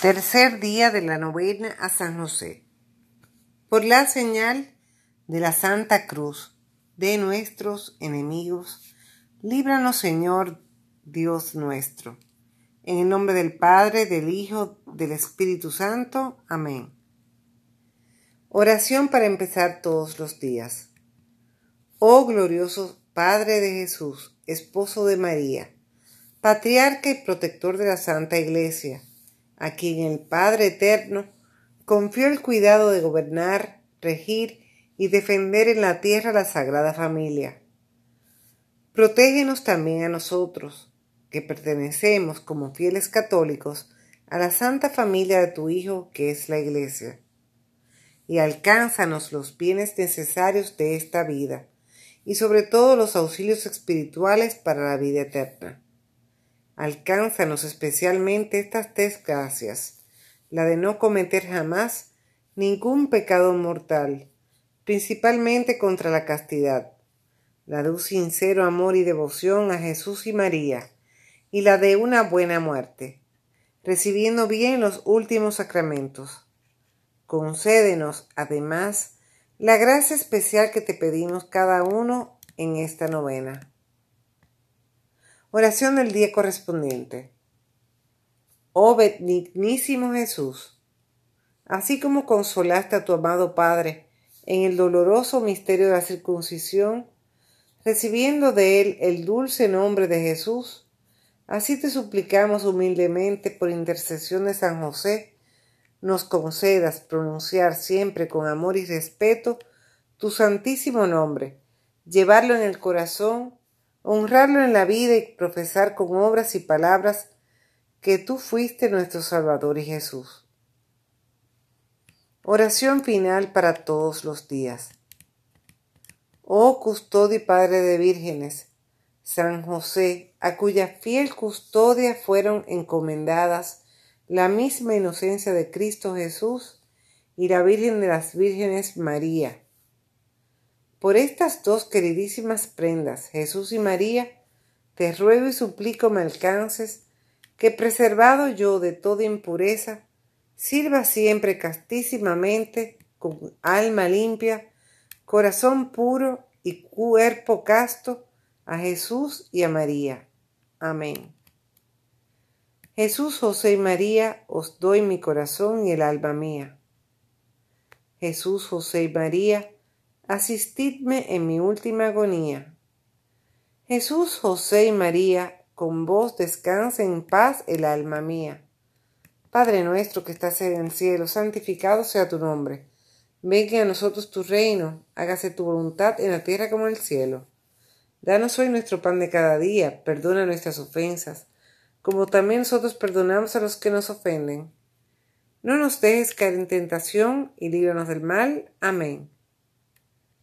Tercer día de la novena a San José. Por la señal de la Santa Cruz de nuestros enemigos, líbranos Señor Dios nuestro. En el nombre del Padre, del Hijo, del Espíritu Santo. Amén. Oración para empezar todos los días. Oh glorioso Padre de Jesús, esposo de María, patriarca y protector de la Santa Iglesia, a quien el Padre Eterno confió el cuidado de gobernar, regir y defender en la tierra la Sagrada Familia. Protégenos también a nosotros, que pertenecemos como fieles católicos a la Santa Familia de tu Hijo, que es la Iglesia, y alcánzanos los bienes necesarios de esta vida, y sobre todo los auxilios espirituales para la vida eterna Alcánzanos especialmente estas tres gracias, la de no cometer jamás ningún pecado mortal, principalmente contra la castidad, la de un sincero amor y devoción a Jesús y María, y la de una buena muerte, recibiendo bien los últimos sacramentos. Concédenos, además, la gracia especial que te pedimos cada uno en esta novena. Oración del día correspondiente. Oh benignísimo Jesús, así como consolaste a tu amado Padre en el doloroso misterio de la circuncisión, recibiendo de él el dulce nombre de Jesús, así te suplicamos humildemente por intercesión de San José, nos concedas pronunciar siempre con amor y respeto tu santísimo nombre, llevarlo en el corazón honrarlo en la vida y profesar con obras y palabras que tú fuiste nuestro Salvador y Jesús. Oración final para todos los días. Oh custodio y Padre de vírgenes, San José, a cuya fiel custodia fueron encomendadas la misma inocencia de Cristo Jesús y la Virgen de las Vírgenes María por estas dos queridísimas prendas, Jesús y María, te ruego y suplico me alcances, que preservado yo de toda impureza, sirva siempre castísimamente, con alma limpia, corazón puro y cuerpo casto, a Jesús y a María. Amén. Jesús, José y María, os doy mi corazón y el alma mía. Jesús, José y María, asistidme en mi última agonía. Jesús, José y María, con vos descanse en paz el alma mía. Padre nuestro que estás en el cielo, santificado sea tu nombre. Venga a nosotros tu reino, hágase tu voluntad en la tierra como en el cielo. Danos hoy nuestro pan de cada día, perdona nuestras ofensas, como también nosotros perdonamos a los que nos ofenden. No nos dejes caer en tentación y líbranos del mal. Amén.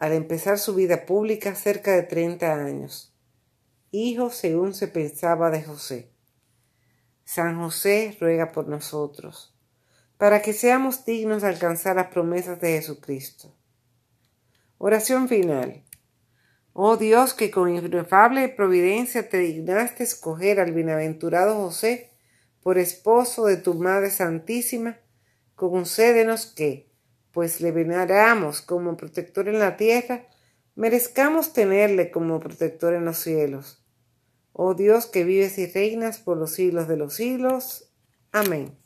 al empezar su vida pública cerca de 30 años, hijo según se pensaba de José. San José ruega por nosotros, para que seamos dignos de alcanzar las promesas de Jesucristo. Oración final. Oh Dios, que con inefable providencia te dignaste escoger al bienaventurado José por esposo de tu Madre Santísima, concédenos que, pues le veneramos como protector en la tierra, merezcamos tenerle como protector en los cielos. Oh Dios que vives y reinas por los siglos de los siglos. Amén.